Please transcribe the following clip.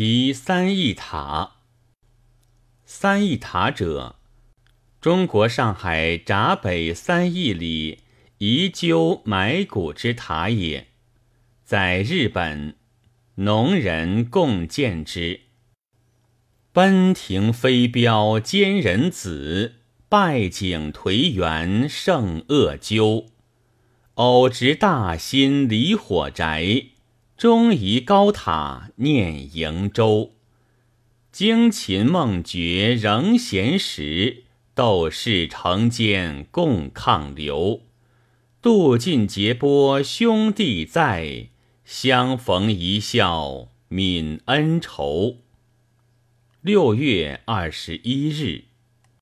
题三义塔。三义塔者，中国上海闸北三义里遗鸠埋骨之塔也。在日本，农人共建之。奔庭飞镖兼人子，拜景颓垣胜恶鸠。偶值大新离火宅，终移高塔念瀛洲。惊琴梦觉仍闲时，斗士成间共抗流。渡尽劫波兄弟在。相逢一笑泯恩仇。六月二十一日。